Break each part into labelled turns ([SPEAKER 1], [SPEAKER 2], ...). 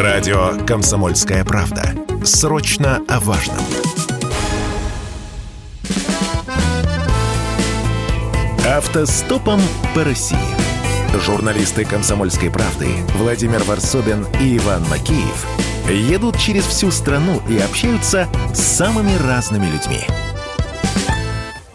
[SPEAKER 1] Радио «Комсомольская правда». Срочно о важном. Автостопом по России. Журналисты «Комсомольской правды» Владимир Варсобин и Иван Макеев едут через всю страну и общаются с самыми разными людьми.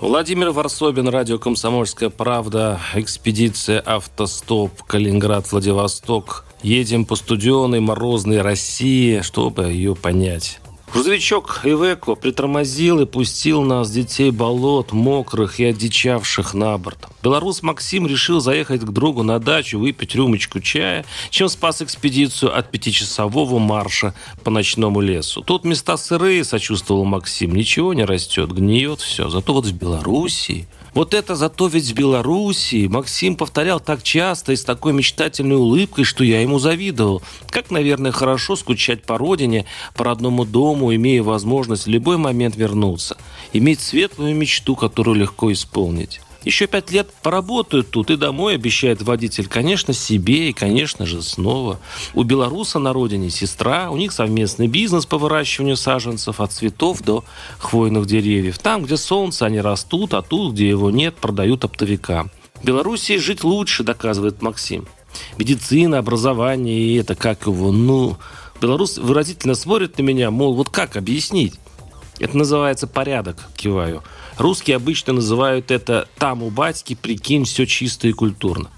[SPEAKER 2] Владимир Варсобин, радио «Комсомольская правда», экспедиция «Автостоп», Калининград, Владивосток. Едем по студеной, морозной России, чтобы ее понять. Грузовичок Ивеко притормозил и пустил нас, детей болот, мокрых и одичавших на борт. Белорус Максим решил заехать к другу на дачу, выпить рюмочку чая, чем спас экспедицию от пятичасового марша по ночному лесу. Тут места сырые, сочувствовал Максим, ничего не растет, гниет все. Зато вот в Белоруссии вот это зато ведь в Белоруссии Максим повторял так часто и с такой мечтательной улыбкой, что я ему завидовал. Как, наверное, хорошо скучать по родине, по родному дому, имея возможность в любой момент вернуться. Иметь светлую мечту, которую легко исполнить. Еще пять лет поработают тут и домой, обещает водитель. Конечно, себе и, конечно же, снова. У белоруса на родине сестра, у них совместный бизнес по выращиванию саженцев от цветов до хвойных деревьев. Там, где солнце, они растут, а тут, где его нет, продают оптовикам. В Белоруссии жить лучше, доказывает Максим. Медицина, образование и это как его, ну... Белорус выразительно смотрит на меня, мол, вот как объяснить? Это называется порядок, киваю. Русские обычно называют это «там у батьки, прикинь, все чисто и культурно».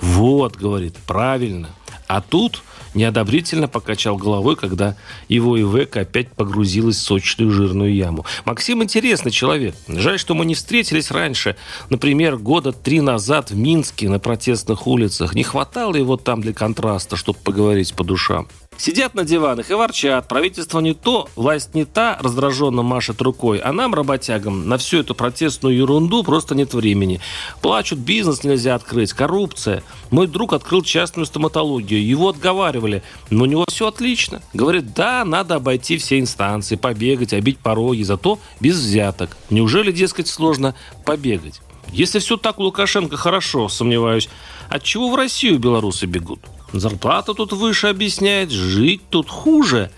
[SPEAKER 2] Вот, говорит, правильно. А тут неодобрительно покачал головой, когда его Ивека опять погрузилась в сочную жирную яму. Максим интересный человек. Жаль, что мы не встретились раньше. Например, года три назад в Минске на протестных улицах. Не хватало его там для контраста, чтобы поговорить по душам. Сидят на диванах и ворчат. Правительство не то, власть не та, раздраженно машет рукой. А нам, работягам, на всю эту протестную ерунду просто нет времени. Плачут, бизнес нельзя открыть, коррупция. Мой друг открыл частную стоматологию. Его отговаривали. Но у него все отлично. Говорит, да, надо обойти все инстанции, побегать, обить пороги, зато без взяток. Неужели, дескать, сложно побегать? Если все так у Лукашенко хорошо, сомневаюсь, от чего в Россию белорусы бегут? Зарплата тут выше объясняет, жить тут хуже,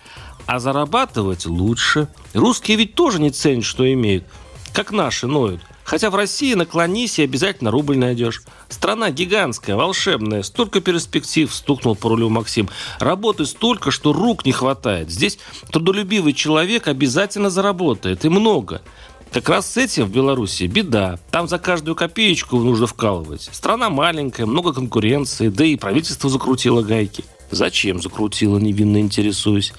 [SPEAKER 2] а зарабатывать лучше. Русские ведь тоже не ценят, что имеют, как наши ноют. Хотя в России наклонись и обязательно рубль найдешь. Страна гигантская, волшебная, столько перспектив, стукнул по рулю Максим. Работы столько, что рук не хватает. Здесь трудолюбивый человек обязательно заработает, и много. Как раз с этим в Беларуси беда. Там за каждую копеечку нужно вкалывать. Страна маленькая, много конкуренции, да и правительство закрутило гайки. Зачем закрутило, невинно интересуюсь.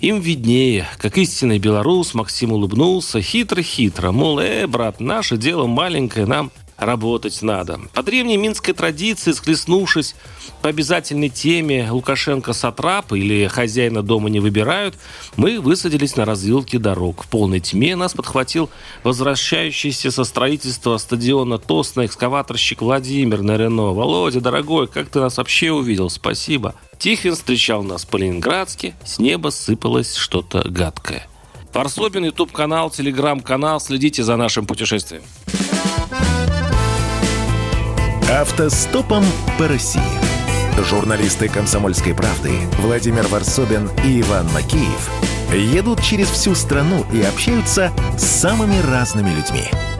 [SPEAKER 2] Им виднее. Как истинный белорус, Максим улыбнулся хитро-хитро. Мол, э, брат, наше дело маленькое, нам работать надо. По древней минской традиции, схлестнувшись по обязательной теме Лукашенко сатрап или хозяина дома не выбирают, мы высадились на развилке дорог. В полной тьме нас подхватил возвращающийся со строительства стадиона Тосна экскаваторщик Владимир на Рено. «Володя, дорогой, как ты нас вообще увидел? Спасибо!» Тихвин встречал нас по-ленинградски, с неба сыпалось что-то гадкое. Варсобин, YouTube-канал, Телеграм-канал. Следите за нашим путешествием.
[SPEAKER 1] Автостопом по России. Журналисты «Комсомольской правды» Владимир Варсобин и Иван Макеев едут через всю страну и общаются с самыми разными людьми –